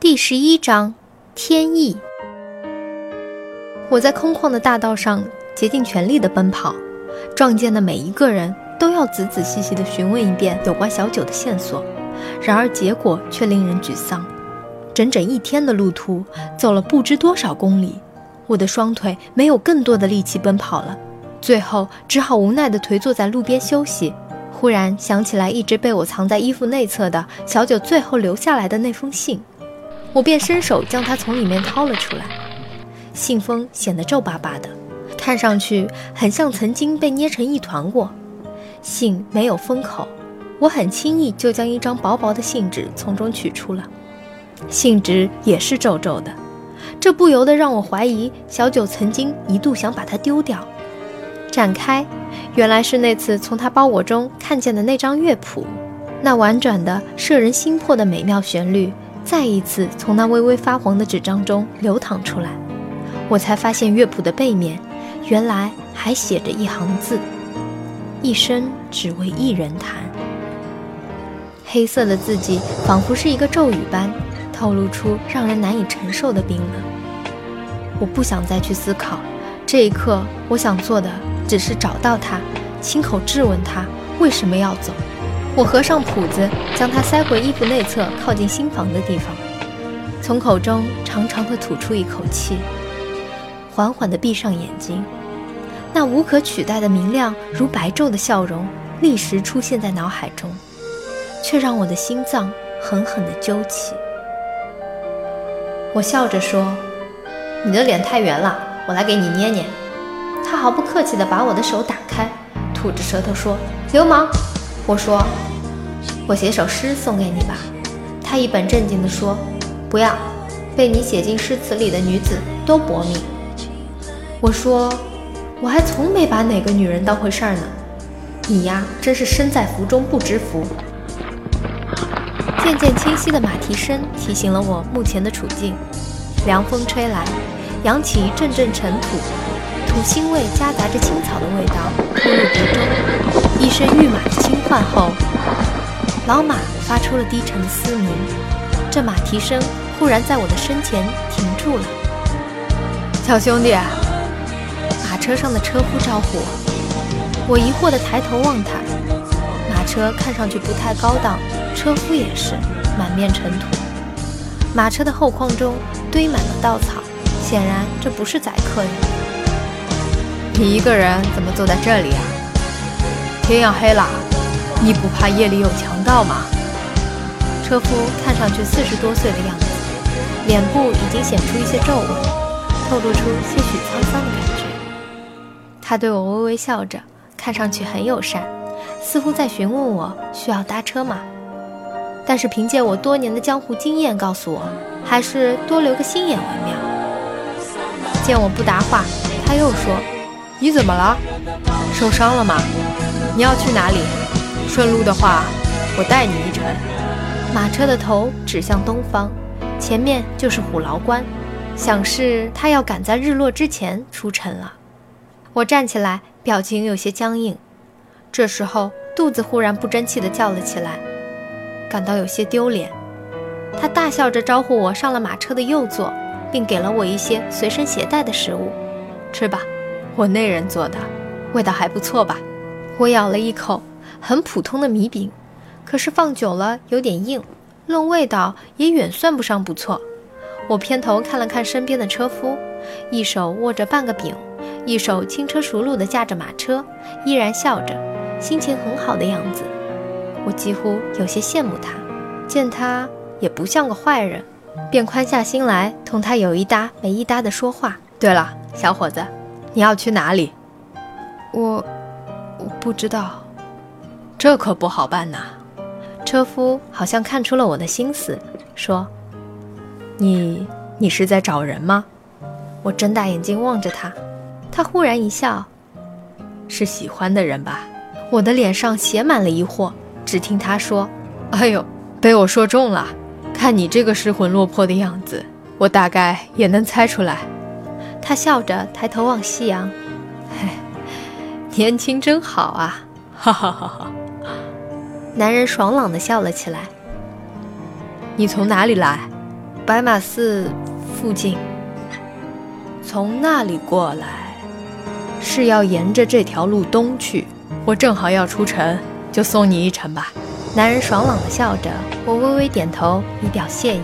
第十一章天意。我在空旷的大道上竭尽全力地奔跑，撞见的每一个人都要仔仔细细地询问一遍有关小九的线索，然而结果却令人沮丧。整整一天的路途，走了不知多少公里，我的双腿没有更多的力气奔跑了，最后只好无奈地颓坐在路边休息。忽然想起来，一直被我藏在衣服内侧的小九最后留下来的那封信。我便伸手将它从里面掏了出来，信封显得皱巴巴的，看上去很像曾经被捏成一团过。信没有封口，我很轻易就将一张薄薄的信纸从中取出了，信纸也是皱皱的，这不由得让我怀疑小九曾经一度想把它丢掉。展开，原来是那次从他包裹中看见的那张乐谱，那婉转的摄人心魄的美妙旋律。再一次从那微微发黄的纸张中流淌出来，我才发现乐谱的背面，原来还写着一行字：“一生只为一人弹。”黑色的字迹仿佛是一个咒语般，透露出让人难以承受的冰冷。我不想再去思考，这一刻我想做的只是找到他，亲口质问他为什么要走。我合上谱子，将它塞回衣服内侧靠近心房的地方，从口中长长的吐出一口气，缓缓地闭上眼睛。那无可取代的明亮如白昼的笑容立时出现在脑海中，却让我的心脏狠狠地揪起。我笑着说：“你的脸太圆了，我来给你捏捏。”他毫不客气地把我的手打开，吐着舌头说：“流氓！”我说：“我写首诗送给你吧。”他一本正经地说：“不要，被你写进诗词里的女子都薄命。”我说：“我还从没把哪个女人当回事儿呢。你呀，真是身在福中不知福。”渐渐清晰的马蹄声提醒了我目前的处境。凉风吹来，扬起一阵阵尘土，土腥味夹杂着青草的味道扑入鼻中。一声御马的轻唤后，老马发出了低沉的嘶鸣。这马蹄声忽然在我的身前停住了。小兄弟，马车上的车夫招呼我。我疑惑地抬头望他，马车看上去不太高档，车夫也是满面尘土。马车的后框中堆满了稻草，显然这不是载客用的。你一个人怎么坐在这里啊？天要黑了，你不怕夜里有强盗吗？车夫看上去四十多岁的样子，脸部已经显出一些皱纹，透露出些许沧桑的感觉。他对我微微笑着，看上去很友善，似乎在询问我需要搭车吗？但是凭借我多年的江湖经验告诉我，还是多留个心眼为妙。见我不答话，他又说：“你怎么了？受伤了吗？”你要去哪里？顺路的话，我带你一程。马车的头指向东方，前面就是虎牢关，想是他要赶在日落之前出城了。我站起来，表情有些僵硬。这时候肚子忽然不争气地叫了起来，感到有些丢脸。他大笑着招呼我上了马车的右座，并给了我一些随身携带的食物，吃吧，我那人做的，味道还不错吧。我咬了一口，很普通的米饼，可是放久了有点硬，论味道也远算不上不错。我偏头看了看身边的车夫，一手握着半个饼，一手轻车熟路地驾着马车，依然笑着，心情很好的样子。我几乎有些羡慕他，见他也不像个坏人，便宽下心来同他有一搭没一搭地说话。对了，小伙子，你要去哪里？我。我不知道，这可不好办呐。车夫好像看出了我的心思，说：“你你是在找人吗？”我睁大眼睛望着他，他忽然一笑：“是喜欢的人吧？”我的脸上写满了疑惑。只听他说：“哎呦，被我说中了。看你这个失魂落魄的样子，我大概也能猜出来。”他笑着抬头望夕阳。嘿 年轻真好啊！哈哈哈哈！男人爽朗地笑了起来。你从哪里来？白马寺附近。从那里过来，是要沿着这条路东去。我正好要出城，就送你一程吧。男人爽朗地笑着，我微微点头以表谢意。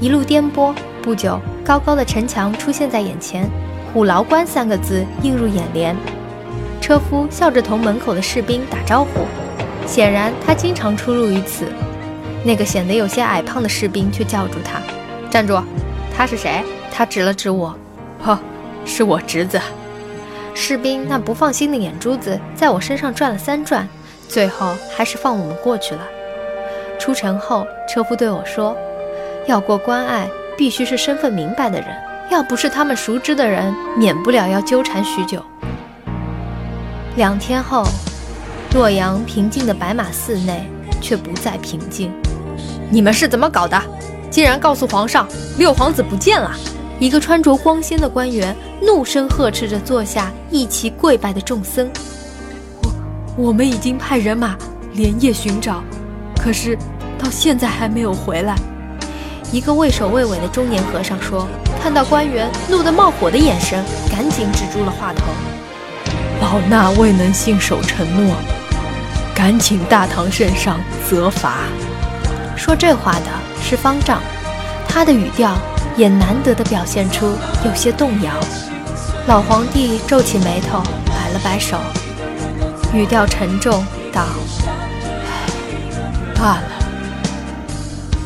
一路颠簸，不久，高高的城墙出现在眼前，“虎牢关”三个字映入眼帘。车夫笑着同门口的士兵打招呼，显然他经常出入于此。那个显得有些矮胖的士兵却叫住他：“站住！他是谁？”他指了指我：“呵，是我侄子。”士兵那不放心的眼珠子在我身上转了三转，最后还是放我们过去了。出城后，车夫对我说：“要过关隘，必须是身份明白的人，要不是他们熟知的人，免不了要纠缠许久。”两天后，洛阳平静的白马寺内却不再平静。你们是怎么搞的？竟然告诉皇上六皇子不见了！一个穿着光鲜的官员怒声呵斥着坐下一齐跪拜的众僧：“我我们已经派人马连夜寻找，可是到现在还没有回来。”一个畏首畏尾的中年和尚说：“看到官员怒得冒火的眼神，赶紧止住了话头。”老衲未能信守承诺，敢请大唐圣上责罚。说这话的是方丈，他的语调也难得的表现出有些动摇。老皇帝皱起眉头，摆了摆手，语调沉重道：“罢了，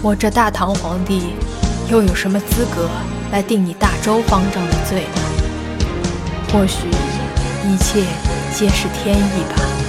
我这大唐皇帝又有什么资格来定你大周方丈的罪呢？或许……”一切皆是天意吧。